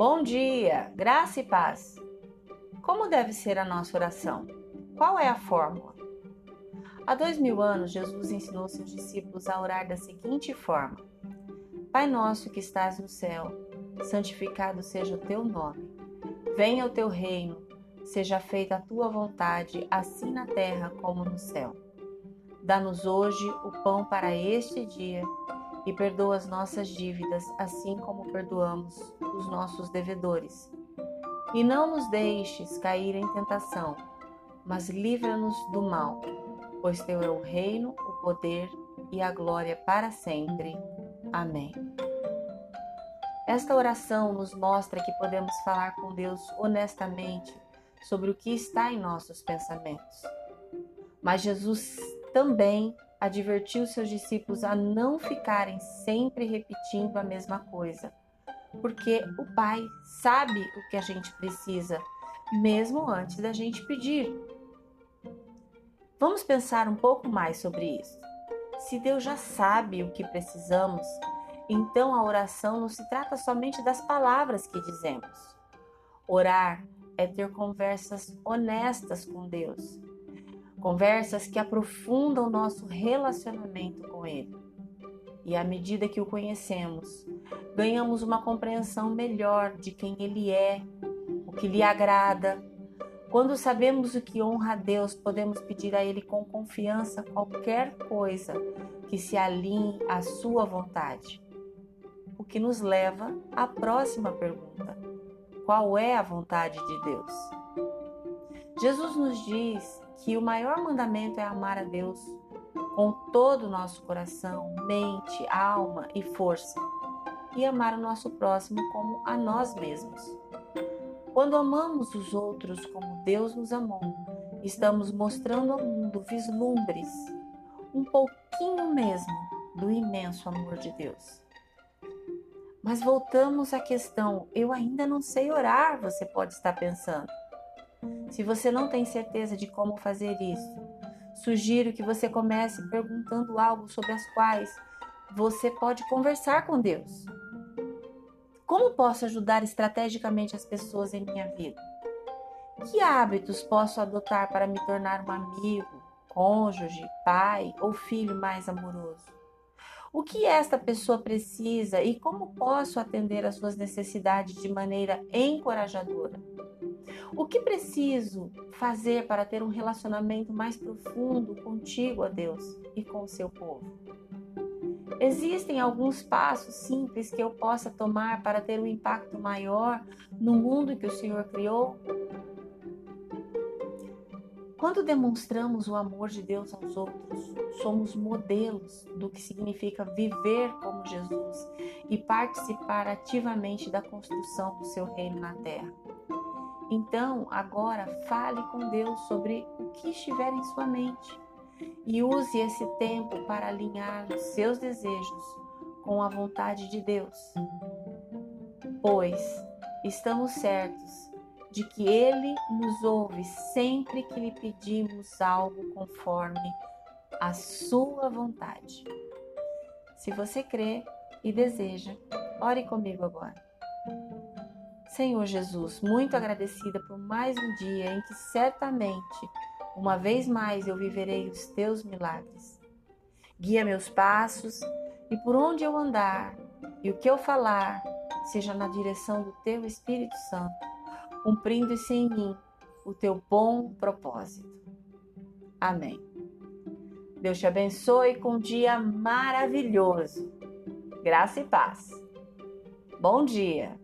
Bom dia, graça e paz. Como deve ser a nossa oração? Qual é a fórmula? Há dois mil anos, Jesus ensinou seus discípulos a orar da seguinte forma: Pai nosso que estás no céu, santificado seja o teu nome. Venha o teu reino, seja feita a tua vontade, assim na terra como no céu. Dá-nos hoje o pão para este dia e perdoa as nossas dívidas, assim como perdoamos os nossos devedores. E não nos deixes cair em tentação, mas livra-nos do mal, pois teu é o reino, o poder e a glória para sempre. Amém. Esta oração nos mostra que podemos falar com Deus honestamente sobre o que está em nossos pensamentos. Mas Jesus também advertiu seus discípulos a não ficarem sempre repetindo a mesma coisa, porque o Pai sabe o que a gente precisa, mesmo antes da gente pedir. Vamos pensar um pouco mais sobre isso. Se Deus já sabe o que precisamos, então a oração não se trata somente das palavras que dizemos. Orar é ter conversas honestas com Deus Conversas que aprofundam nosso relacionamento com Ele. E à medida que o conhecemos, ganhamos uma compreensão melhor de quem Ele é, o que lhe agrada. Quando sabemos o que honra a Deus, podemos pedir a Ele com confiança qualquer coisa que se alinhe à Sua vontade. O que nos leva à próxima pergunta: qual é a vontade de Deus? Jesus nos diz que o maior mandamento é amar a Deus com todo o nosso coração, mente, alma e força, e amar o nosso próximo como a nós mesmos. Quando amamos os outros como Deus nos amou, estamos mostrando ao mundo vislumbres, um pouquinho mesmo, do imenso amor de Deus. Mas voltamos à questão: eu ainda não sei orar, você pode estar pensando. Se você não tem certeza de como fazer isso, sugiro que você comece perguntando algo sobre as quais você pode conversar com Deus. Como posso ajudar estrategicamente as pessoas em minha vida? Que hábitos posso adotar para me tornar um amigo, cônjuge, pai ou filho mais amoroso? O que esta pessoa precisa e como posso atender às suas necessidades de maneira encorajadora? O que preciso fazer para ter um relacionamento mais profundo contigo, ó Deus, e com o seu povo? Existem alguns passos simples que eu possa tomar para ter um impacto maior no mundo que o Senhor criou? Quando demonstramos o amor de Deus aos outros, somos modelos do que significa viver como Jesus e participar ativamente da construção do seu reino na terra. Então, agora fale com Deus sobre o que estiver em sua mente e use esse tempo para alinhar os seus desejos com a vontade de Deus. Pois estamos certos de que Ele nos ouve sempre que lhe pedimos algo conforme a Sua vontade. Se você crê e deseja, ore comigo agora. Senhor Jesus, muito agradecida por mais um dia em que certamente, uma vez mais, eu viverei os teus milagres. Guia meus passos e por onde eu andar e o que eu falar, seja na direção do teu Espírito Santo, cumprindo-se em mim o teu bom propósito. Amém. Deus te abençoe com um dia maravilhoso. Graça e paz. Bom dia.